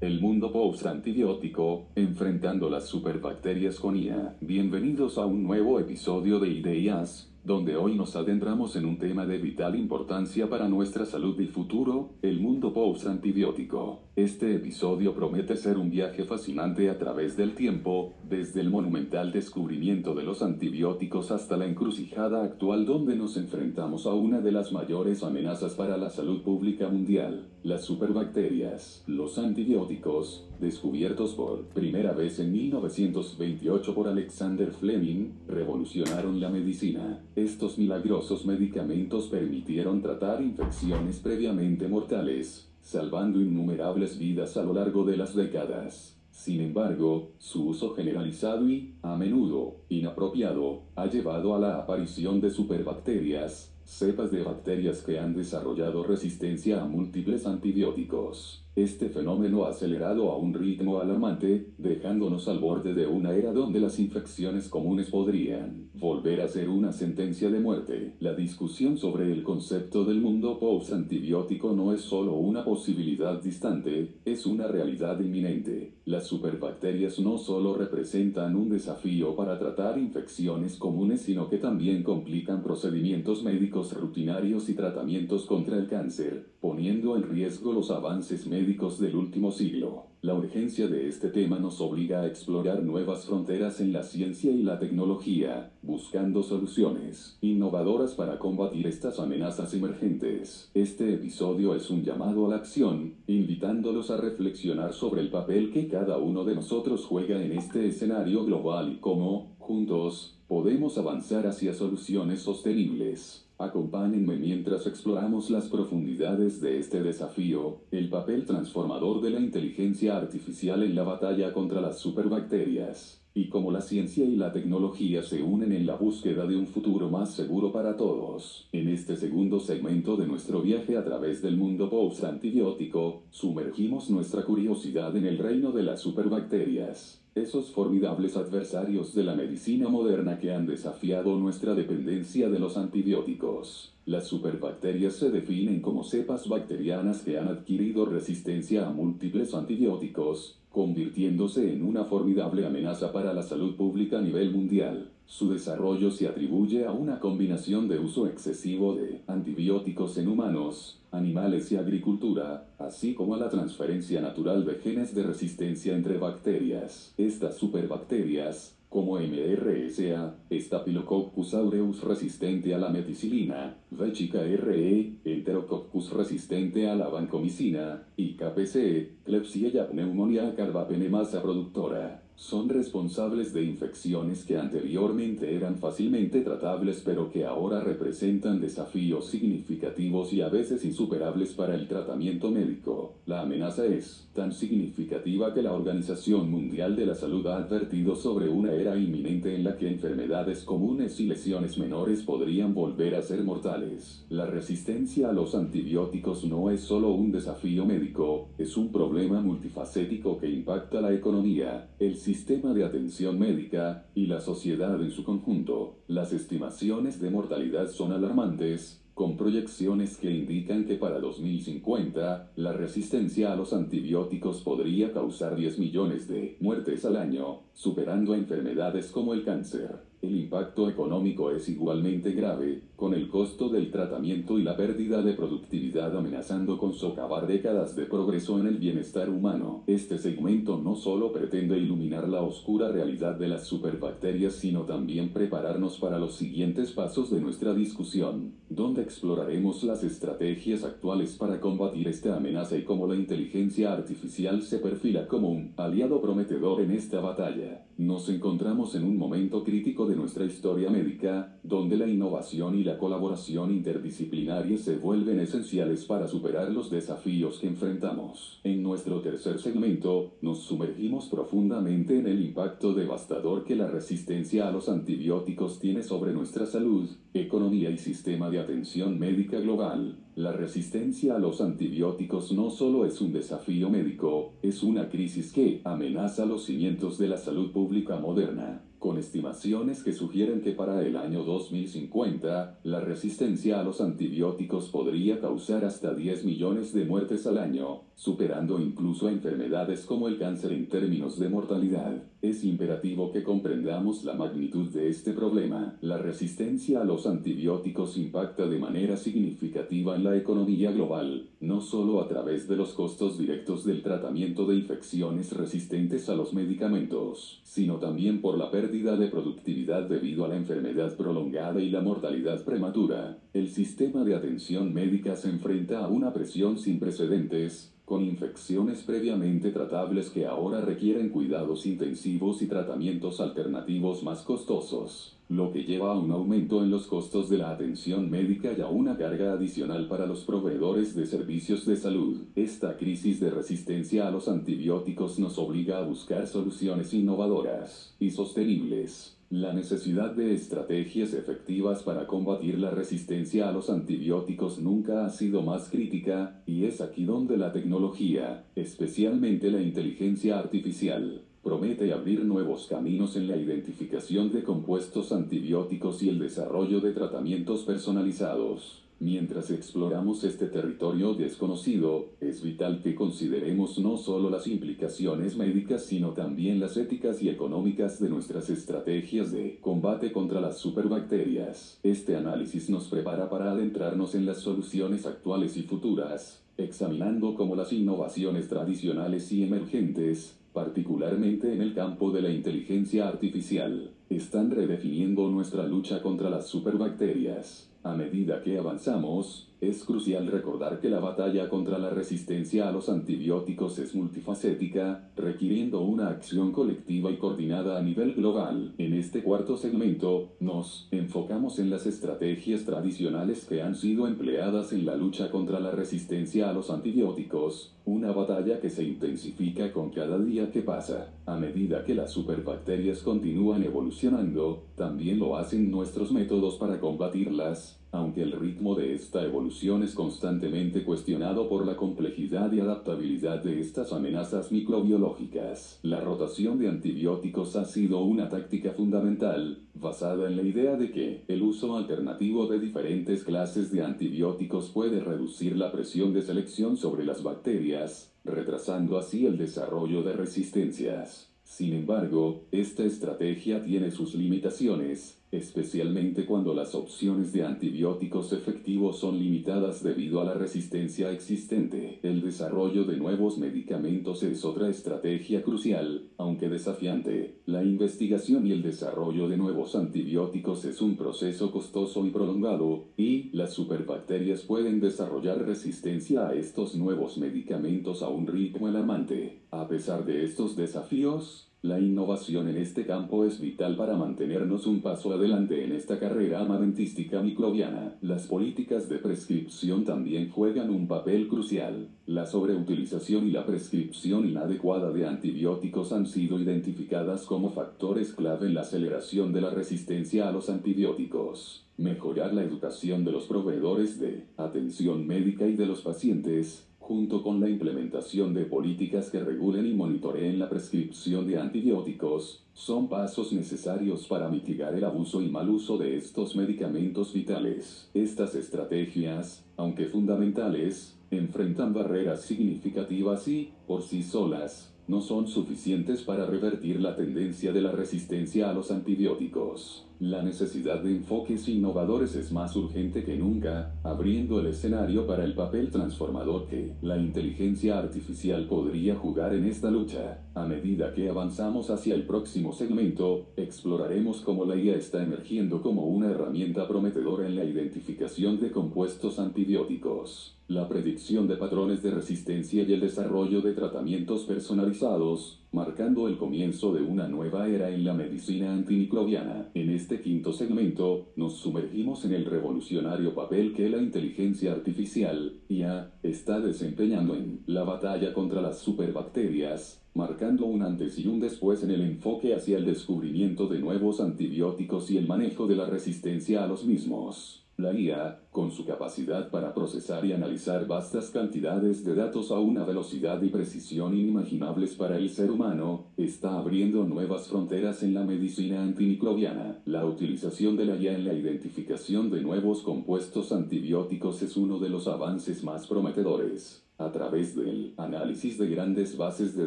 El mundo post-antibiótico, enfrentando las superbacterias con IA. Bienvenidos a un nuevo episodio de Ideas, donde hoy nos adentramos en un tema de vital importancia para nuestra salud y futuro, el mundo post-antibiótico. Este episodio promete ser un viaje fascinante a través del tiempo, desde el monumental descubrimiento de los antibióticos hasta la encrucijada actual donde nos enfrentamos a una de las mayores amenazas para la salud pública mundial, las superbacterias. Los antibióticos, descubiertos por primera vez en 1928 por Alexander Fleming, revolucionaron la medicina. Estos milagrosos medicamentos permitieron tratar infecciones previamente mortales, salvando innumerables vidas a lo largo de las décadas. Sin embargo, su uso generalizado y, a menudo, inapropiado, ha llevado a la aparición de superbacterias, cepas de bacterias que han desarrollado resistencia a múltiples antibióticos. Este fenómeno ha acelerado a un ritmo alarmante, dejándonos al borde de una era donde las infecciones comunes podrían volver a ser una sentencia de muerte. La discusión sobre el concepto del mundo post-antibiótico no es solo una posibilidad distante, es una realidad inminente. Las superbacterias no solo representan un desafío para tratar infecciones comunes, sino que también complican procedimientos médicos rutinarios y tratamientos contra el cáncer, poniendo en riesgo los avances médicos del último siglo. La urgencia de este tema nos obliga a explorar nuevas fronteras en la ciencia y la tecnología, buscando soluciones innovadoras para combatir estas amenazas emergentes. Este episodio es un llamado a la acción, invitándolos a reflexionar sobre el papel que cada uno de nosotros juega en este escenario global y cómo, juntos, podemos avanzar hacia soluciones sostenibles. Acompáñenme mientras exploramos las profundidades de este desafío, el papel transformador de la inteligencia artificial en la batalla contra las superbacterias, y cómo la ciencia y la tecnología se unen en la búsqueda de un futuro más seguro para todos. En este segundo segmento de nuestro viaje a través del mundo post-antibiótico, sumergimos nuestra curiosidad en el reino de las superbacterias esos formidables adversarios de la medicina moderna que han desafiado nuestra dependencia de los antibióticos. Las superbacterias se definen como cepas bacterianas que han adquirido resistencia a múltiples antibióticos, convirtiéndose en una formidable amenaza para la salud pública a nivel mundial. Su desarrollo se atribuye a una combinación de uso excesivo de antibióticos en humanos, animales y agricultura, así como a la transferencia natural de genes de resistencia entre bacterias. Estas superbacterias, como MRSA, Staphylococcus aureus resistente a la meticilina, Vesica RE, Enterococcus resistente a la vancomicina, y KPC, Klebsiella pneumoniae carbapenemasa productora son responsables de infecciones que anteriormente eran fácilmente tratables pero que ahora representan desafíos significativos y a veces insuperables para el tratamiento médico. La amenaza es tan significativa que la Organización Mundial de la Salud ha advertido sobre una era inminente en la que enfermedades comunes y lesiones menores podrían volver a ser mortales. La resistencia a los antibióticos no es solo un desafío médico, es un problema multifacético que impacta la economía, el sistema de atención médica y la sociedad en su conjunto. Las estimaciones de mortalidad son alarmantes, con proyecciones que indican que para 2050 la resistencia a los antibióticos podría causar 10 millones de muertes al año, superando enfermedades como el cáncer. El impacto económico es igualmente grave, con el costo del tratamiento y la pérdida de productividad amenazando con socavar décadas de progreso en el bienestar humano. Este segmento no solo pretende iluminar la oscura realidad de las superbacterias, sino también prepararnos para los siguientes pasos de nuestra discusión, donde exploraremos las estrategias actuales para combatir esta amenaza y cómo la inteligencia artificial se perfila como un aliado prometedor en esta batalla. Nos encontramos en un momento crítico de nuestra historia médica, donde la innovación y la colaboración interdisciplinaria se vuelven esenciales para superar los desafíos que enfrentamos. En nuestro tercer segmento, nos sumergimos profundamente en el impacto devastador que la resistencia a los antibióticos tiene sobre nuestra salud, economía y sistema de atención médica global. La resistencia a los antibióticos no solo es un desafío médico, es una crisis que amenaza los cimientos de la salud pública moderna con estimaciones que sugieren que para el año 2050, la resistencia a los antibióticos podría causar hasta 10 millones de muertes al año, superando incluso enfermedades como el cáncer en términos de mortalidad. Es imperativo que comprendamos la magnitud de este problema. La resistencia a los antibióticos impacta de manera significativa en la economía global, no solo a través de los costos directos del tratamiento de infecciones resistentes a los medicamentos, sino también por la pérdida de productividad debido a la enfermedad prolongada y la mortalidad prematura, el sistema de atención médica se enfrenta a una presión sin precedentes, con infecciones previamente tratables que ahora requieren cuidados intensivos y tratamientos alternativos más costosos, lo que lleva a un aumento en los costos de la atención médica y a una carga adicional para los proveedores de servicios de salud. Esta crisis de resistencia a los antibióticos nos obliga a buscar soluciones innovadoras y sostenibles la necesidad de estrategias efectivas para combatir la resistencia a los antibióticos nunca ha sido más crítica, y es aquí donde la tecnología, especialmente la inteligencia artificial, promete abrir nuevos caminos en la identificación de compuestos antibióticos y el desarrollo de tratamientos personalizados. Mientras exploramos este territorio desconocido, es vital que consideremos no solo las implicaciones médicas, sino también las éticas y económicas de nuestras estrategias de combate contra las superbacterias. Este análisis nos prepara para adentrarnos en las soluciones actuales y futuras, examinando cómo las innovaciones tradicionales y emergentes, particularmente en el campo de la inteligencia artificial, están redefiniendo nuestra lucha contra las superbacterias. A medida que avanzamos, es crucial recordar que la batalla contra la resistencia a los antibióticos es multifacética, requiriendo una acción colectiva y coordinada a nivel global. En este cuarto segmento, nos enfocamos en las estrategias tradicionales que han sido empleadas en la lucha contra la resistencia a los antibióticos, una batalla que se intensifica con cada día que pasa. A medida que las superbacterias continúan evolucionando, también lo hacen nuestros métodos para combatirlas aunque el ritmo de esta evolución es constantemente cuestionado por la complejidad y adaptabilidad de estas amenazas microbiológicas. La rotación de antibióticos ha sido una táctica fundamental, basada en la idea de que el uso alternativo de diferentes clases de antibióticos puede reducir la presión de selección sobre las bacterias, retrasando así el desarrollo de resistencias. Sin embargo, esta estrategia tiene sus limitaciones, especialmente cuando las opciones de antibióticos efectivos son limitadas debido a la resistencia existente. El desarrollo de nuevos medicamentos es otra estrategia crucial, aunque desafiante. La investigación y el desarrollo de nuevos antibióticos es un proceso costoso y prolongado, y las superbacterias pueden desarrollar resistencia a estos nuevos medicamentos a un ritmo alarmante. A pesar de estos desafíos, la innovación en este campo es vital para mantenernos un paso adelante en esta carrera armamentística microbiana. Las políticas de prescripción también juegan un papel crucial. La sobreutilización y la prescripción inadecuada de antibióticos han sido identificadas como factores clave en la aceleración de la resistencia a los antibióticos. Mejorar la educación de los proveedores de atención médica y de los pacientes junto con la implementación de políticas que regulen y monitoreen la prescripción de antibióticos, son pasos necesarios para mitigar el abuso y mal uso de estos medicamentos vitales. Estas estrategias, aunque fundamentales, enfrentan barreras significativas y, por sí solas, no son suficientes para revertir la tendencia de la resistencia a los antibióticos. La necesidad de enfoques innovadores es más urgente que nunca, abriendo el escenario para el papel transformador que la inteligencia artificial podría jugar en esta lucha. A medida que avanzamos hacia el próximo segmento, exploraremos cómo la IA está emergiendo como una herramienta prometedora en la identificación de compuestos antibióticos, la predicción de patrones de resistencia y el desarrollo de tratamientos personalizados, marcando el comienzo de una nueva era en la medicina antimicrobiana. En este quinto segmento, nos sumergimos en el revolucionario papel que la inteligencia artificial, IA, está desempeñando en la batalla contra las superbacterias, marcando un antes y un después en el enfoque hacia el descubrimiento de nuevos antibióticos y el manejo de la resistencia a los mismos. La IA, con su capacidad para procesar y analizar vastas cantidades de datos a una velocidad y precisión inimaginables para el ser humano, está abriendo nuevas fronteras en la medicina antimicrobiana. La utilización de la IA en la identificación de nuevos compuestos antibióticos es uno de los avances más prometedores. A través del análisis de grandes bases de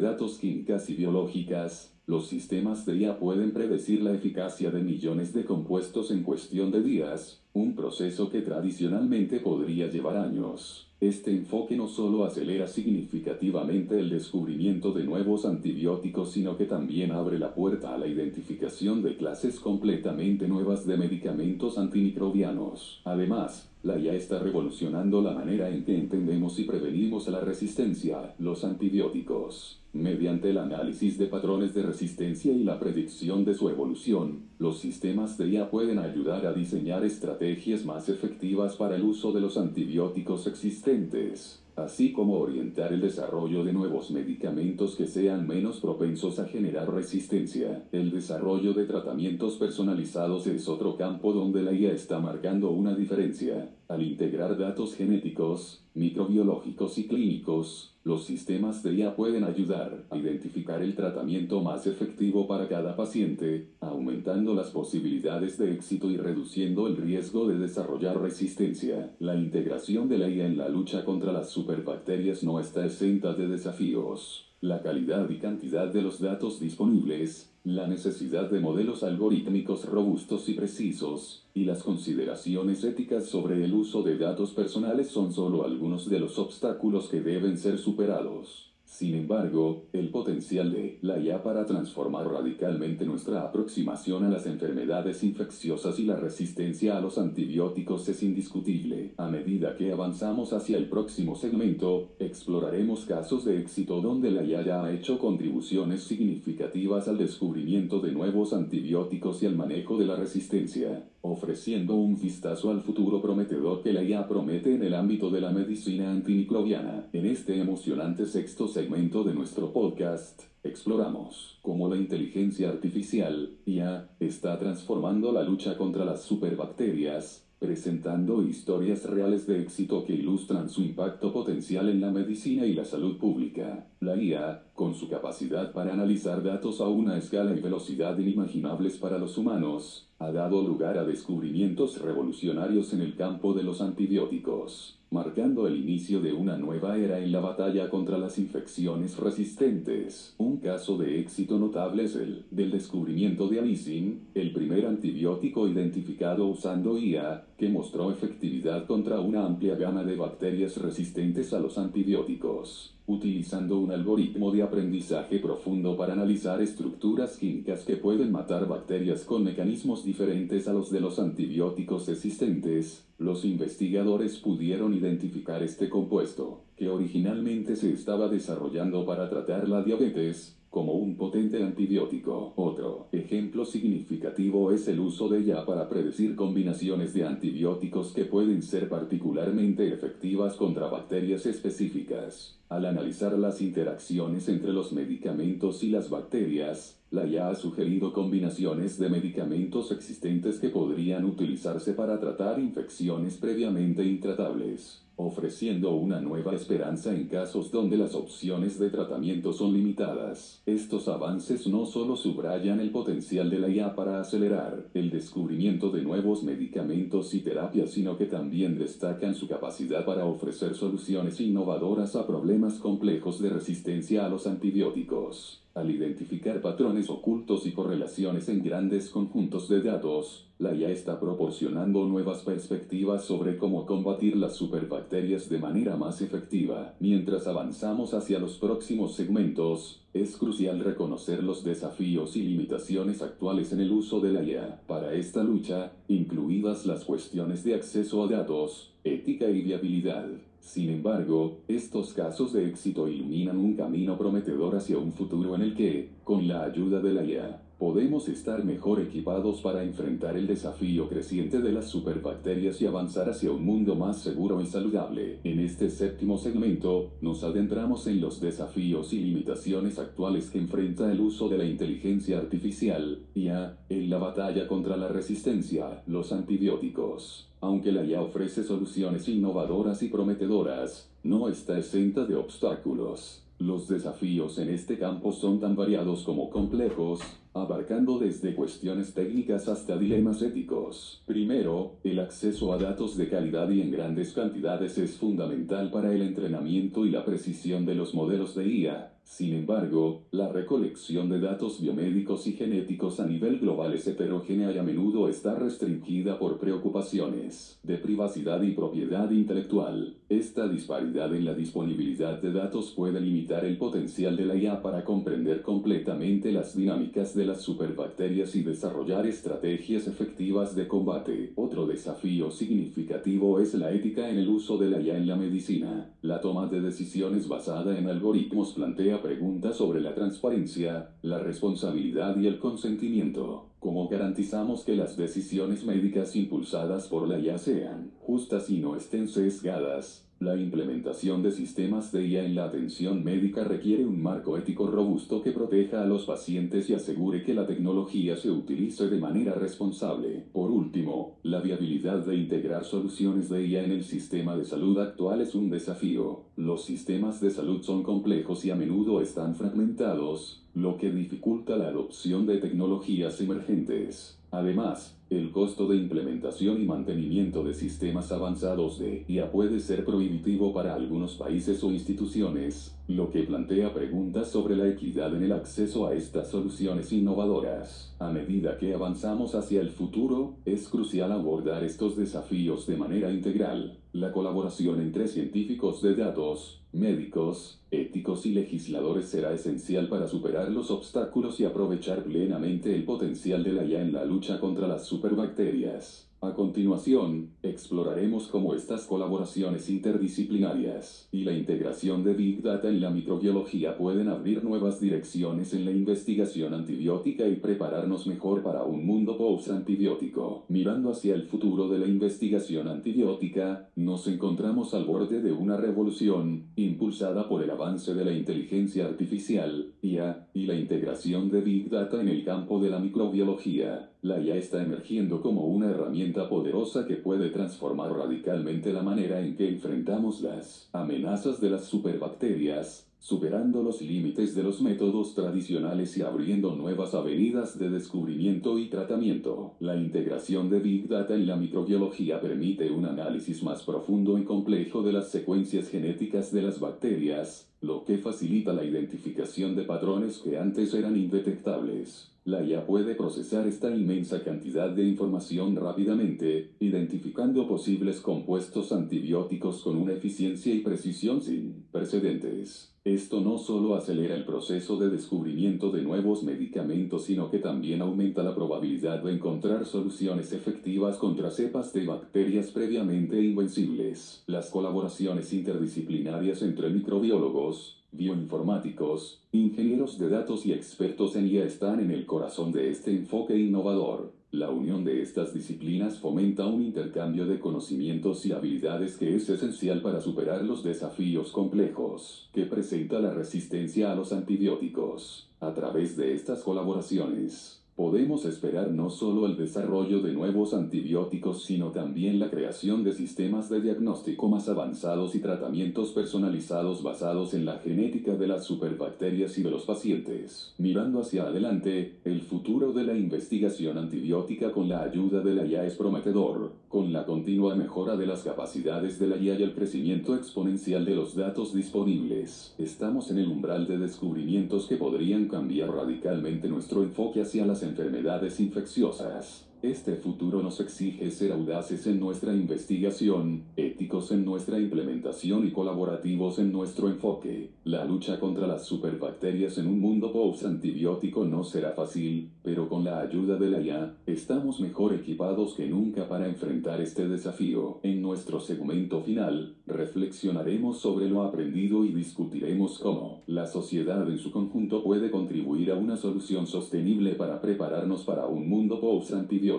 datos químicas y biológicas, los sistemas de IA pueden predecir la eficacia de millones de compuestos en cuestión de días, un proceso que tradicionalmente podría llevar años. Este enfoque no solo acelera significativamente el descubrimiento de nuevos antibióticos, sino que también abre la puerta a la identificación de clases completamente nuevas de medicamentos antimicrobianos. Además, la IA está revolucionando la manera en que entendemos y prevenimos la resistencia a los antibióticos. Mediante el análisis de patrones de resistencia y la predicción de su evolución, los sistemas de IA pueden ayudar a diseñar estrategias más efectivas para el uso de los antibióticos existentes así como orientar el desarrollo de nuevos medicamentos que sean menos propensos a generar resistencia. El desarrollo de tratamientos personalizados es otro campo donde la IA está marcando una diferencia. Al integrar datos genéticos, microbiológicos y clínicos, los sistemas de IA pueden ayudar a identificar el tratamiento más efectivo para cada paciente, aumentando las posibilidades de éxito y reduciendo el riesgo de desarrollar resistencia. La integración de la IA en la lucha contra las superbacterias no está exenta de desafíos. La calidad y cantidad de los datos disponibles, la necesidad de modelos algorítmicos robustos y precisos, y las consideraciones éticas sobre el uso de datos personales son solo algunos de los obstáculos que deben ser superados. Sin embargo, el potencial de la IA para transformar radicalmente nuestra aproximación a las enfermedades infecciosas y la resistencia a los antibióticos es indiscutible. A medida que avanzamos hacia el próximo segmento, exploraremos casos de éxito donde la IA ya ha hecho contribuciones significativas al descubrimiento de nuevos antibióticos y al manejo de la resistencia ofreciendo un vistazo al futuro prometedor que la IA promete en el ámbito de la medicina antimicrobiana. En este emocionante sexto segmento de nuestro podcast, exploramos cómo la inteligencia artificial, IA, está transformando la lucha contra las superbacterias, presentando historias reales de éxito que ilustran su impacto potencial en la medicina y la salud pública. La IA, con su capacidad para analizar datos a una escala y velocidad inimaginables para los humanos, ha dado lugar a descubrimientos revolucionarios en el campo de los antibióticos, marcando el inicio de una nueva era en la batalla contra las infecciones resistentes. Un caso de éxito notable es el del descubrimiento de alicin, el primer antibiótico identificado usando IA, que mostró efectividad contra una amplia gama de bacterias resistentes a los antibióticos utilizando un algoritmo de aprendizaje profundo para analizar estructuras químicas que pueden matar bacterias con mecanismos diferentes a los de los antibióticos existentes, los investigadores pudieron identificar este compuesto, que originalmente se estaba desarrollando para tratar la diabetes, como un potente antibiótico. Otro ejemplo significativo es el uso de ella para predecir combinaciones de antibióticos que pueden ser particularmente efectivas contra bacterias específicas. Al analizar las interacciones entre los medicamentos y las bacterias, la IA ha sugerido combinaciones de medicamentos existentes que podrían utilizarse para tratar infecciones previamente intratables ofreciendo una nueva esperanza en casos donde las opciones de tratamiento son limitadas. Estos avances no solo subrayan el potencial de la IA para acelerar el descubrimiento de nuevos medicamentos y terapias, sino que también destacan su capacidad para ofrecer soluciones innovadoras a problemas complejos de resistencia a los antibióticos. Al identificar patrones ocultos y correlaciones en grandes conjuntos de datos, la IA está proporcionando nuevas perspectivas sobre cómo combatir las superbacterias de manera más efectiva. Mientras avanzamos hacia los próximos segmentos, es crucial reconocer los desafíos y limitaciones actuales en el uso de la IA. Para esta lucha, incluidas las cuestiones de acceso a datos, ética y viabilidad. Sin embargo, estos casos de éxito iluminan un camino prometedor hacia un futuro en el que, con la ayuda de la IA, podemos estar mejor equipados para enfrentar el desafío creciente de las superbacterias y avanzar hacia un mundo más seguro y saludable. En este séptimo segmento, nos adentramos en los desafíos y limitaciones actuales que enfrenta el uso de la inteligencia artificial, IA, en la batalla contra la resistencia, los antibióticos. Aunque la IA ofrece soluciones innovadoras y prometedoras, no está exenta de obstáculos. Los desafíos en este campo son tan variados como complejos, abarcando desde cuestiones técnicas hasta dilemas éticos. Primero, el acceso a datos de calidad y en grandes cantidades es fundamental para el entrenamiento y la precisión de los modelos de IA. Sin embargo, la recolección de datos biomédicos y genéticos a nivel global es heterogénea y a menudo está restringida por preocupaciones de privacidad y propiedad intelectual. Esta disparidad en la disponibilidad de datos puede limitar el potencial de la IA para comprender completamente las dinámicas de las superbacterias y desarrollar estrategias efectivas de combate. Otro desafío significativo es la ética en el uso de la IA en la medicina. La toma de decisiones basada en algoritmos plantea preguntas sobre la transparencia, la responsabilidad y el consentimiento. ¿Cómo garantizamos que las decisiones médicas impulsadas por la IA sean justas y no estén sesgadas? La implementación de sistemas de IA en la atención médica requiere un marco ético robusto que proteja a los pacientes y asegure que la tecnología se utilice de manera responsable. Por último, la viabilidad de integrar soluciones de IA en el sistema de salud actual es un desafío. Los sistemas de salud son complejos y a menudo están fragmentados, lo que dificulta la adopción de tecnologías emergentes. Además, el costo de implementación y mantenimiento de sistemas avanzados de IA puede ser prohibitivo para algunos países o instituciones, lo que plantea preguntas sobre la equidad en el acceso a estas soluciones innovadoras. A medida que avanzamos hacia el futuro, es crucial abordar estos desafíos de manera integral. La colaboración entre científicos de datos, médicos, éticos y legisladores será esencial para superar los obstáculos y aprovechar plenamente el potencial de la IA en la lucha contra las superbacterias. A continuación, exploraremos cómo estas colaboraciones interdisciplinarias y la integración de Big Data en la microbiología pueden abrir nuevas direcciones en la investigación antibiótica y prepararnos mejor para un mundo post-antibiótico. Mirando hacia el futuro de la investigación antibiótica, nos encontramos al borde de una revolución impulsada por el avance de la inteligencia artificial, IA, y la integración de Big Data en el campo de la microbiología. La IA está emergiendo como una herramienta poderosa que puede transformar radicalmente la manera en que enfrentamos las amenazas de las superbacterias, superando los límites de los métodos tradicionales y abriendo nuevas avenidas de descubrimiento y tratamiento. La integración de Big Data en la microbiología permite un análisis más profundo y complejo de las secuencias genéticas de las bacterias, lo que facilita la identificación de patrones que antes eran indetectables. La IA puede procesar esta inmensa cantidad de información rápidamente, identificando posibles compuestos antibióticos con una eficiencia y precisión sin precedentes. Esto no solo acelera el proceso de descubrimiento de nuevos medicamentos, sino que también aumenta la probabilidad de encontrar soluciones efectivas contra cepas de bacterias previamente invencibles. Las colaboraciones interdisciplinarias entre microbiólogos, bioinformáticos, ingenieros de datos y expertos en IA están en el corazón de este enfoque innovador. La unión de estas disciplinas fomenta un intercambio de conocimientos y habilidades que es esencial para superar los desafíos complejos que presenta la resistencia a los antibióticos. A través de estas colaboraciones, Podemos esperar no solo el desarrollo de nuevos antibióticos, sino también la creación de sistemas de diagnóstico más avanzados y tratamientos personalizados basados en la genética de las superbacterias y de los pacientes. Mirando hacia adelante, el futuro de la investigación antibiótica con la ayuda de la IA es prometedor, con la continua mejora de las capacidades de la IA y el crecimiento exponencial de los datos disponibles. Estamos en el umbral de descubrimientos que podrían cambiar radicalmente nuestro enfoque hacia las enfermedades infecciosas. Este futuro nos exige ser audaces en nuestra investigación, éticos en nuestra implementación y colaborativos en nuestro enfoque. La lucha contra las superbacterias en un mundo post-antibiótico no será fácil, pero con la ayuda de la IA, estamos mejor equipados que nunca para enfrentar este desafío. En nuestro segmento final, reflexionaremos sobre lo aprendido y discutiremos cómo la sociedad en su conjunto puede contribuir a una solución sostenible para prepararnos para un mundo post-antibiótico.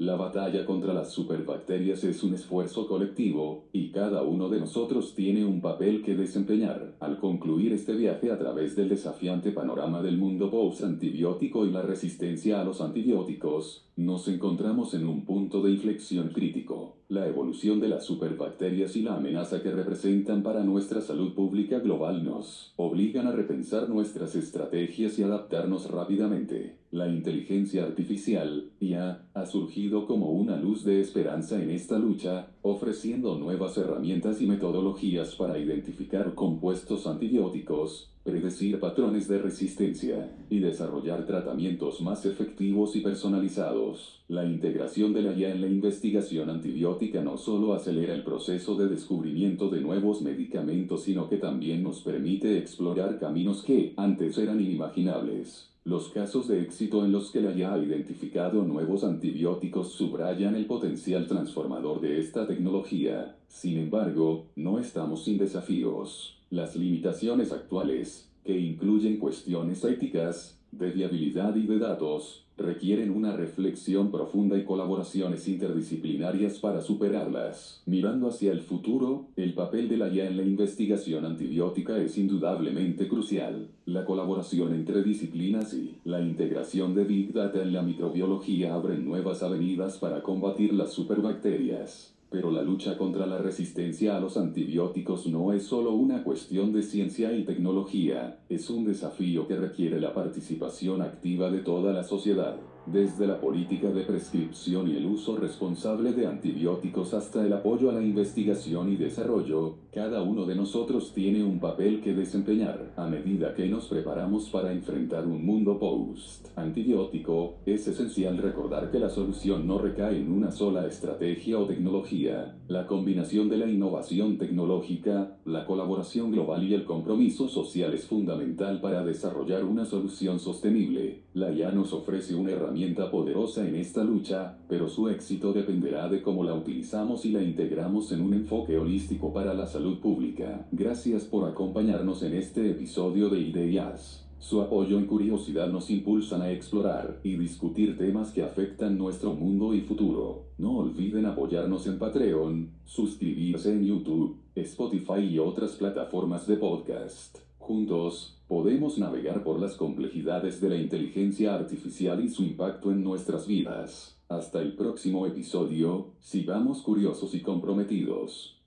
La batalla contra las superbacterias es un esfuerzo colectivo, y cada uno de nosotros tiene un papel que desempeñar. Al concluir este viaje a través del desafiante panorama del mundo post-antibiótico y la resistencia a los antibióticos, nos encontramos en un punto de inflexión crítico. La evolución de las superbacterias y la amenaza que representan para nuestra salud pública global nos obligan a repensar nuestras estrategias y adaptarnos rápidamente. La inteligencia artificial, IA, ha surgido como una luz de esperanza en esta lucha, ofreciendo nuevas herramientas y metodologías para identificar compuestos antibióticos, predecir patrones de resistencia y desarrollar tratamientos más efectivos y personalizados. La integración de la IA en la investigación antibiótica no solo acelera el proceso de descubrimiento de nuevos medicamentos, sino que también nos permite explorar caminos que antes eran inimaginables. Los casos de éxito en los que la IA ha identificado nuevos antibióticos subrayan el potencial transformador de esta tecnología. Sin embargo, no estamos sin desafíos. Las limitaciones actuales, que incluyen cuestiones éticas, de viabilidad y de datos, requieren una reflexión profunda y colaboraciones interdisciplinarias para superarlas. Mirando hacia el futuro, el papel de la IA en la investigación antibiótica es indudablemente crucial. La colaboración entre disciplinas y la integración de Big Data en la microbiología abren nuevas avenidas para combatir las superbacterias. Pero la lucha contra la resistencia a los antibióticos no es solo una cuestión de ciencia y tecnología, es un desafío que requiere la participación activa de toda la sociedad. Desde la política de prescripción y el uso responsable de antibióticos hasta el apoyo a la investigación y desarrollo, cada uno de nosotros tiene un papel que desempeñar. A medida que nos preparamos para enfrentar un mundo post-antibiótico, es esencial recordar que la solución no recae en una sola estrategia o tecnología. La combinación de la innovación tecnológica, la colaboración global y el compromiso social es fundamental para desarrollar una solución sostenible. La IA nos ofrece una herramienta poderosa en esta lucha, pero su éxito dependerá de cómo la utilizamos y la integramos en un enfoque holístico para la salud pública. Gracias por acompañarnos en este episodio de Ideas. Su apoyo y curiosidad nos impulsan a explorar y discutir temas que afectan nuestro mundo y futuro. No olviden apoyarnos en Patreon, suscribirse en YouTube, Spotify y otras plataformas de podcast. Juntos, podemos navegar por las complejidades de la inteligencia artificial y su impacto en nuestras vidas. Hasta el próximo episodio, sigamos curiosos y comprometidos.